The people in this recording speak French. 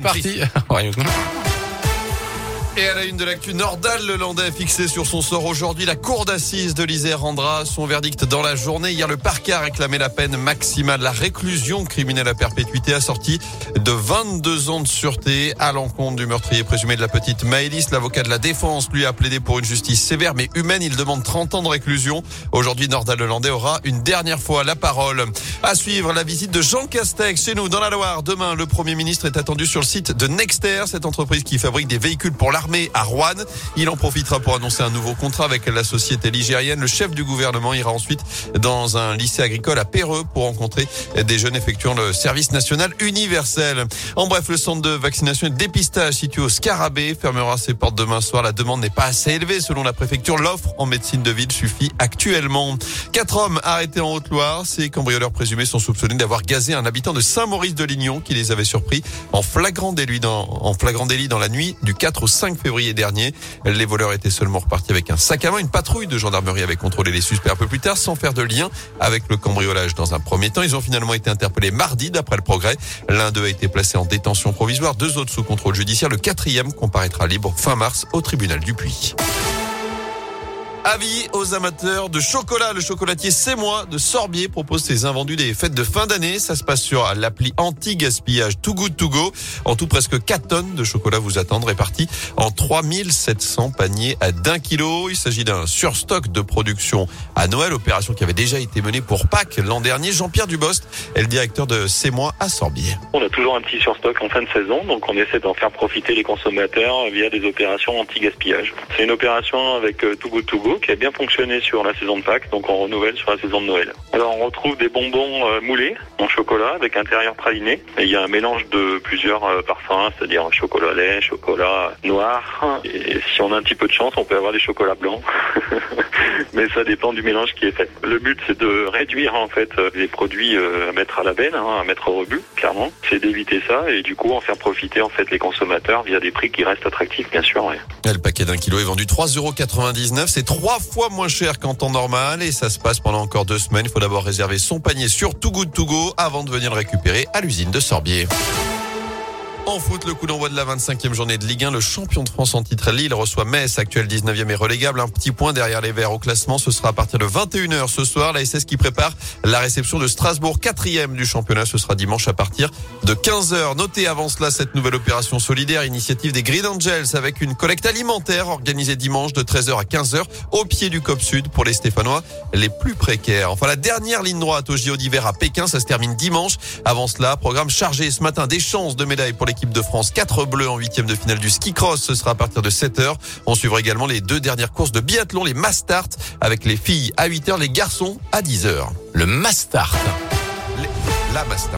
Parti. Et à la une de l'actu, Nordal le Landais fixé sur son sort aujourd'hui. La cour d'assises de l'Isère rendra son verdict dans la journée. Hier, le parquet a réclamé la peine maximale, la réclusion criminelle à perpétuité assortie de 22 ans de sûreté à l'encontre du meurtrier présumé de la petite Maëlys. L'avocat de la défense lui a plaidé pour une justice sévère mais humaine. Il demande 30 ans de réclusion. Aujourd'hui, Nordal le aura une dernière fois la parole. À suivre la visite de Jean Castex chez nous dans la Loire. Demain, le Premier ministre est attendu sur le site de Nexter, cette entreprise qui fabrique des véhicules pour l'armée à Rouen. Il en profitera pour annoncer un nouveau contrat avec la société ligérienne. Le chef du gouvernement ira ensuite dans un lycée agricole à Péreux pour rencontrer des jeunes effectuant le service national universel. En bref, le centre de vaccination et de dépistage situé au Scarabée fermera ses portes demain soir. La demande n'est pas assez élevée selon la préfecture. L'offre en médecine de ville suffit actuellement. Quatre hommes arrêtés en Haute-Loire. Ces cambrioleurs présumés sont soupçonnés d'avoir gazé un habitant de Saint-Maurice de Lignon qui les avait surpris en flagrant délit dans, en flagrant délit dans la nuit du 4 au 5 février dernier. Les voleurs étaient seulement repartis avec un sac à main. Une patrouille de gendarmerie avait contrôlé les suspects un peu plus tard sans faire de lien avec le cambriolage dans un premier temps. Ils ont finalement été interpellés mardi d'après le progrès. L'un d'eux a été placé en détention provisoire, deux autres sous contrôle judiciaire. Le quatrième comparaîtra libre fin mars au tribunal du Puy. Avis aux amateurs de chocolat. Le chocolatier C'est moi de Sorbier propose ses invendus des fêtes de fin d'année. Ça se passe sur l'appli anti-gaspillage Too Good To Go. En tout, presque 4 tonnes de chocolat vous attendent répartis en 3700 paniers à d'un kilo. Il s'agit d'un surstock de production à Noël, opération qui avait déjà été menée pour Pâques l'an dernier. Jean-Pierre Dubost est le directeur de C'est moi à Sorbier. On a toujours un petit surstock en fin de saison, donc on essaie d'en faire profiter les consommateurs via des opérations anti-gaspillage. C'est une opération avec euh, Too Good To Go qui a bien fonctionné sur la saison de Pâques, donc on renouvelle sur la saison de Noël. Alors on retrouve des bonbons euh, moulés en chocolat avec intérieur praliné. Il y a un mélange de plusieurs euh, parfums, c'est-à-dire chocolat lait, chocolat noir. Et si on a un petit peu de chance, on peut avoir des chocolats blancs. Mais ça dépend du mélange qui est fait. Le but c'est de réduire en fait euh, les produits à mettre à la benne, hein, à mettre au rebut, clairement. C'est d'éviter ça et du coup en faire profiter en fait les consommateurs via des prix qui restent attractifs, bien sûr. Ouais. Le paquet d'un kilo est vendu 3,99€. C'est trois trois fois moins cher qu'en temps normal et ça se passe pendant encore deux semaines. Il faut d'abord réserver son panier sur Too Good To Go avant de venir le récupérer à l'usine de Sorbier. En foot, le coup d'envoi de la 25e journée de Ligue 1. Le champion de France en titre Lille reçoit Metz, actuel 19e et relégable. Un petit point derrière les Verts au classement. Ce sera à partir de 21h ce soir. La SS qui prépare la réception de Strasbourg, quatrième du championnat. Ce sera dimanche à partir de 15h. Notez avant cela cette nouvelle opération solidaire, initiative des Green Angels avec une collecte alimentaire organisée dimanche de 13h à 15h au pied du COP Sud pour les Stéphanois les plus précaires. Enfin, la dernière ligne droite au JO d'hiver à Pékin, ça se termine dimanche. Avant cela, programme chargé ce matin des chances de médailles pour les équipe de France. 4 bleus en huitième de finale du ski cross. Ce sera à partir de 7 heures. On suivra également les deux dernières courses de biathlon, les Mastart, avec les filles à 8 heures, les garçons à 10 heures. Le Mastart. La Mastart.